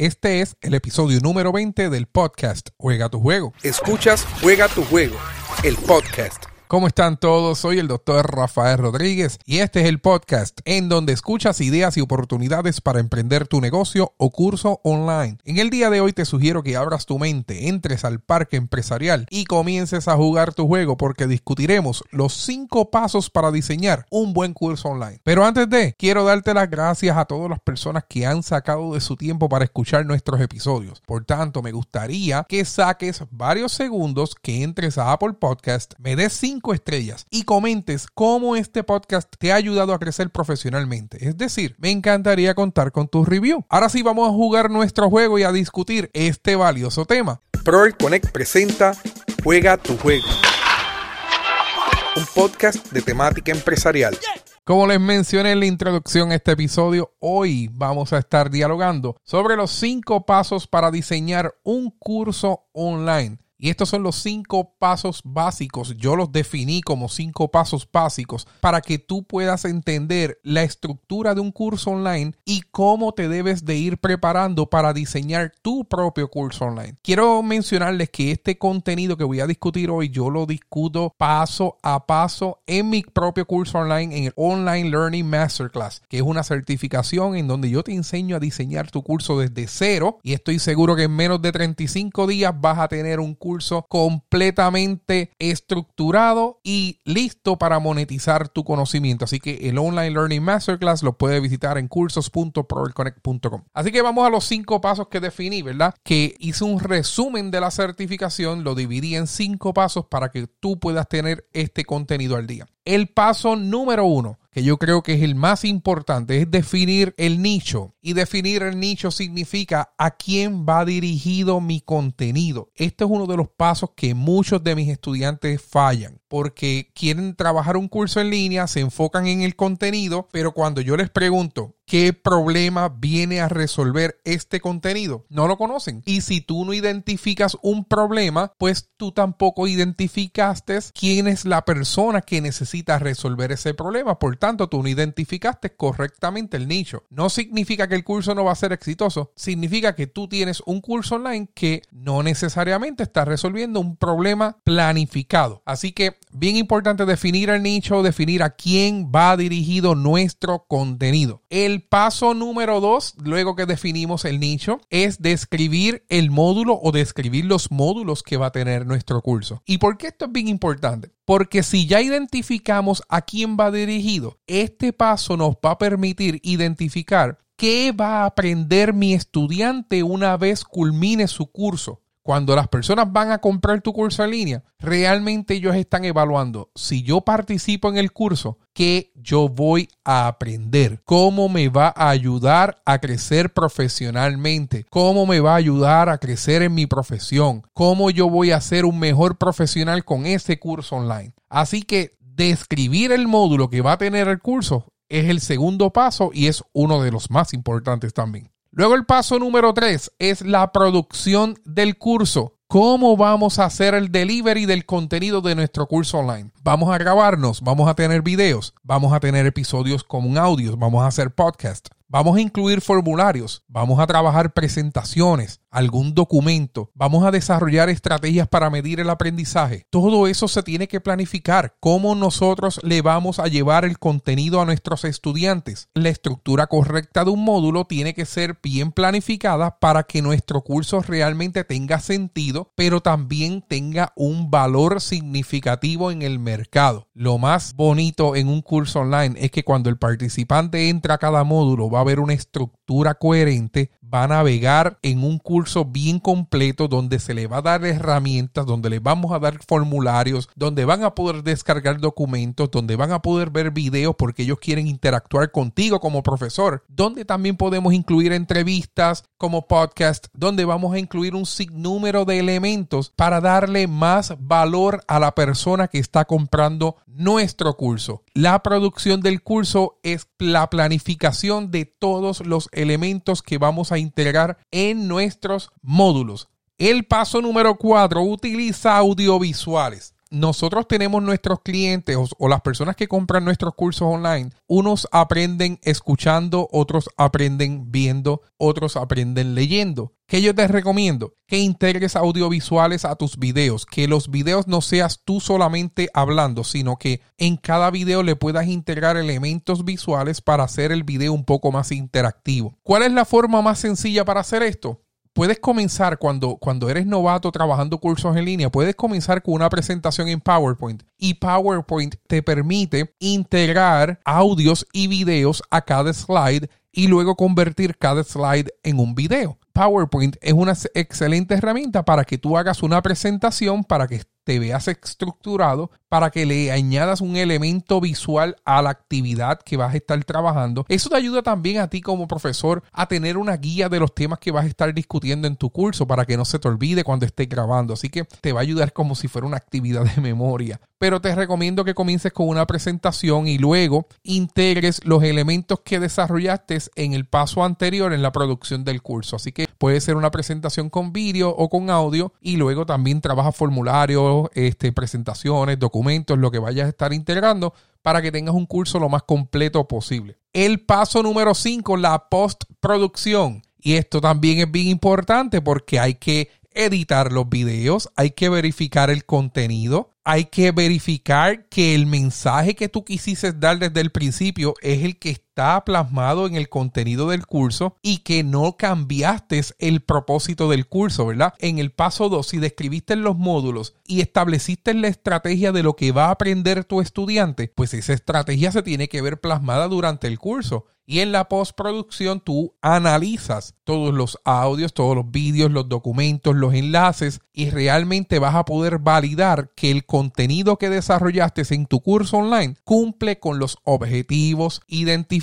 Este es el episodio número 20 del podcast Juega tu juego. Escuchas Juega tu juego, el podcast. ¿Cómo están todos? Soy el doctor Rafael Rodríguez y este es el podcast en donde escuchas ideas y oportunidades para emprender tu negocio o curso online. En el día de hoy te sugiero que abras tu mente, entres al parque empresarial y comiences a jugar tu juego porque discutiremos los cinco pasos para diseñar un buen curso online. Pero antes de, quiero darte las gracias a todas las personas que han sacado de su tiempo para escuchar nuestros episodios. Por tanto, me gustaría que saques varios segundos, que entres a Apple Podcast, me des estrellas y comentes cómo este podcast te ha ayudado a crecer profesionalmente. Es decir, me encantaría contar con tu review. Ahora sí vamos a jugar nuestro juego y a discutir este valioso tema. Proel Connect presenta Juega tu juego. Un podcast de temática empresarial. Como les mencioné en la introducción a este episodio, hoy vamos a estar dialogando sobre los cinco pasos para diseñar un curso online. Y estos son los cinco pasos básicos. Yo los definí como cinco pasos básicos para que tú puedas entender la estructura de un curso online y cómo te debes de ir preparando para diseñar tu propio curso online. Quiero mencionarles que este contenido que voy a discutir hoy yo lo discuto paso a paso en mi propio curso online en el Online Learning Masterclass, que es una certificación en donde yo te enseño a diseñar tu curso desde cero y estoy seguro que en menos de 35 días vas a tener un curso completamente estructurado y listo para monetizar tu conocimiento. Así que el Online Learning Masterclass lo puedes visitar en cursos.proelconnect.com. Así que vamos a los cinco pasos que definí, ¿verdad? Que hice un resumen de la certificación, lo dividí en cinco pasos para que tú puedas tener este contenido al día. El paso número uno que yo creo que es el más importante, es definir el nicho. Y definir el nicho significa a quién va dirigido mi contenido. Este es uno de los pasos que muchos de mis estudiantes fallan porque quieren trabajar un curso en línea, se enfocan en el contenido, pero cuando yo les pregunto qué problema viene a resolver este contenido, no lo conocen. Y si tú no identificas un problema, pues tú tampoco identificaste quién es la persona que necesita resolver ese problema. Por tanto, tú no identificaste correctamente el nicho. No significa que el curso no va a ser exitoso, significa que tú tienes un curso online que no necesariamente está resolviendo un problema planificado. Así que bien importante definir el nicho, definir a quién va dirigido nuestro contenido. El paso número dos, luego que definimos el nicho, es describir el módulo o describir los módulos que va a tener nuestro curso. ¿Y por qué esto es bien importante? Porque si ya identificamos a quién va dirigido, este paso nos va a permitir identificar qué va a aprender mi estudiante una vez culmine su curso cuando las personas van a comprar tu curso en línea, realmente ellos están evaluando si yo participo en el curso, qué yo voy a aprender, cómo me va a ayudar a crecer profesionalmente, cómo me va a ayudar a crecer en mi profesión, cómo yo voy a ser un mejor profesional con ese curso online. Así que describir el módulo que va a tener el curso es el segundo paso y es uno de los más importantes también. Luego el paso número tres es la producción del curso. ¿Cómo vamos a hacer el delivery del contenido de nuestro curso online? Vamos a grabarnos, vamos a tener videos, vamos a tener episodios con audios, vamos a hacer podcast. Vamos a incluir formularios, vamos a trabajar presentaciones, algún documento, vamos a desarrollar estrategias para medir el aprendizaje. Todo eso se tiene que planificar. ¿Cómo nosotros le vamos a llevar el contenido a nuestros estudiantes? La estructura correcta de un módulo tiene que ser bien planificada para que nuestro curso realmente tenga sentido, pero también tenga un valor significativo en el mercado. Lo más bonito en un curso online es que cuando el participante entra a cada módulo va a haber una estructura coherente, va a navegar en un curso bien completo donde se le va a dar herramientas, donde le vamos a dar formularios, donde van a poder descargar documentos, donde van a poder ver videos porque ellos quieren interactuar contigo como profesor, donde también podemos incluir entrevistas como podcast, donde vamos a incluir un sinnúmero de elementos para darle más valor a la persona que está comprando nuestro curso. La producción del curso es la planificación de todos los elementos que vamos a integrar en nuestros módulos. El paso número cuatro utiliza audiovisuales. Nosotros tenemos nuestros clientes o, las personas que compran nuestros cursos online, unos aprenden escuchando, otros aprenden viendo, otros aprenden leyendo. ¿Qué yo te recomiendo? Que integres audiovisuales a tus videos, que los videos no seas tú solamente hablando, sino que en cada video le puedas integrar elementos visuales para hacer el video un poco más interactivo. ¿Cuál es la forma más sencilla para hacer esto? Puedes comenzar cuando, cuando eres novato trabajando cursos en línea, puedes comenzar con una presentación en PowerPoint y PowerPoint te permite integrar audios y videos a cada slide y luego convertir cada slide en un video. PowerPoint es una excelente herramienta para que tú hagas una presentación para que te veas estructurado para que le añadas un elemento visual a la actividad que vas a estar trabajando. Eso te ayuda también a ti como profesor a tener una guía de los temas que vas a estar discutiendo en tu curso para que no se te olvide cuando estés grabando. Así que te va a ayudar como si fuera una actividad de memoria. Pero te recomiendo que comiences con una presentación y luego integres los elementos que desarrollaste en el paso anterior en la producción del curso. Así que puede ser una presentación con vídeo o con audio y luego también trabaja formularios, este, presentaciones, documentos, lo que vayas a estar integrando para que tengas un curso lo más completo posible. El paso número 5, la postproducción. Y esto también es bien importante porque hay que editar los videos, hay que verificar el contenido, hay que verificar que el mensaje que tú quisiste dar desde el principio es el que está plasmado en el contenido del curso y que no cambiaste el propósito del curso, ¿verdad? En el paso 2, si describiste los módulos y estableciste la estrategia de lo que va a aprender tu estudiante, pues esa estrategia se tiene que ver plasmada durante el curso. Y en la postproducción tú analizas todos los audios, todos los vídeos, los documentos, los enlaces y realmente vas a poder validar que el contenido que desarrollaste en tu curso online cumple con los objetivos identificados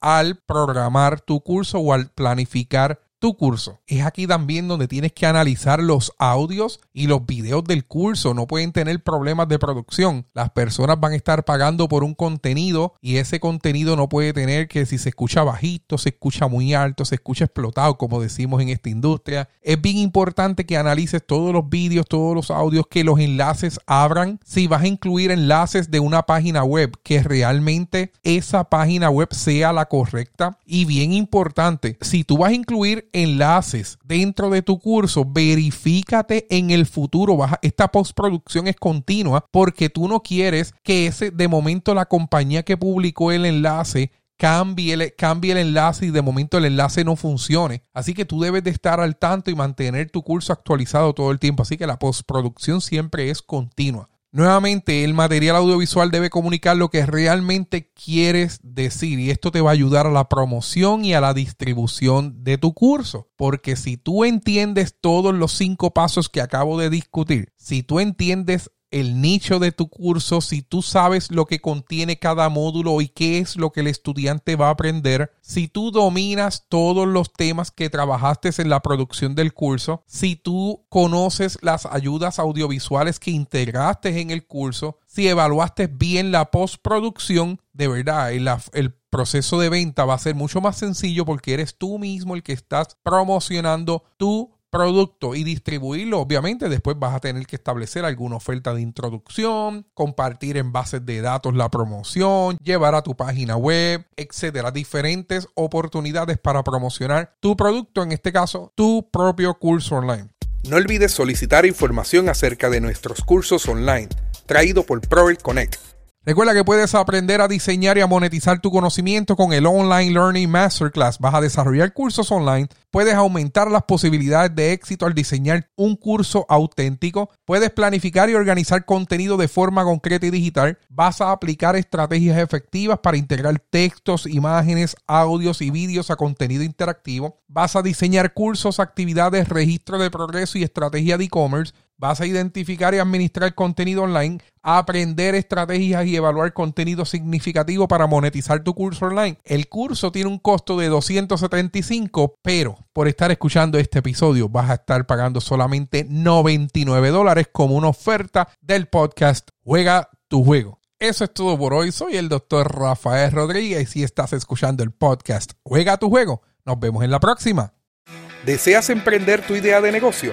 al programar tu curso o al planificar tu curso. Es aquí también donde tienes que analizar los audios y los videos del curso. No pueden tener problemas de producción. Las personas van a estar pagando por un contenido y ese contenido no puede tener que si se escucha bajito, se escucha muy alto, se escucha explotado, como decimos en esta industria. Es bien importante que analices todos los vídeos, todos los audios, que los enlaces abran. Si vas a incluir enlaces de una página web, que realmente esa página web sea la correcta. Y bien importante, si tú vas a incluir enlaces dentro de tu curso, verifícate en el futuro. esta postproducción es continua porque tú no quieres que ese de momento la compañía que publicó el enlace cambie el, cambie el enlace y de momento el enlace no funcione. Así que tú debes de estar al tanto y mantener tu curso actualizado todo el tiempo. Así que la postproducción siempre es continua. Nuevamente, el material audiovisual debe comunicar lo que realmente quieres decir y esto te va a ayudar a la promoción y a la distribución de tu curso. Porque si tú entiendes todos los cinco pasos que acabo de discutir, si tú entiendes el nicho de tu curso, si tú sabes lo que contiene cada módulo y qué es lo que el estudiante va a aprender, si tú dominas todos los temas que trabajaste en la producción del curso, si tú conoces las ayudas audiovisuales que integraste en el curso, si evaluaste bien la postproducción, de verdad, el, proceso de venta va a ser mucho más sencillo porque eres tú mismo el que estás promocionando tu producto y distribuirlo, obviamente después vas a tener que establecer alguna oferta de introducción, compartir en bases de datos la promoción, llevar a tu página web, etcétera. Diferentes oportunidades para promocionar tu producto, en este caso, tu propio curso online. No olvides solicitar información acerca de nuestros cursos online, traído por Proel Connect Recuerda que puedes aprender a diseñar y a monetizar tu conocimiento con el Online Learning Masterclass. Vas a desarrollar cursos online, puedes aumentar las posibilidades de éxito al diseñar un curso auténtico, puedes planificar y organizar contenido de forma concreta y digital, vas a aplicar estrategias efectivas para integrar textos, imágenes, audios y vídeos a contenido interactivo, vas a diseñar cursos, actividades, registro de progreso y estrategia de e-commerce, Vas a identificar y administrar contenido online, aprender estrategias y evaluar contenido significativo para monetizar tu curso online. El curso tiene un costo de 275, pero por estar escuchando este episodio vas a estar pagando solamente 99 dólares como una oferta del podcast Juega tu juego. Eso es todo por hoy. Soy el doctor Rafael Rodríguez y estás escuchando el podcast Juega tu juego. Nos vemos en la próxima. ¿Deseas emprender tu idea de negocio?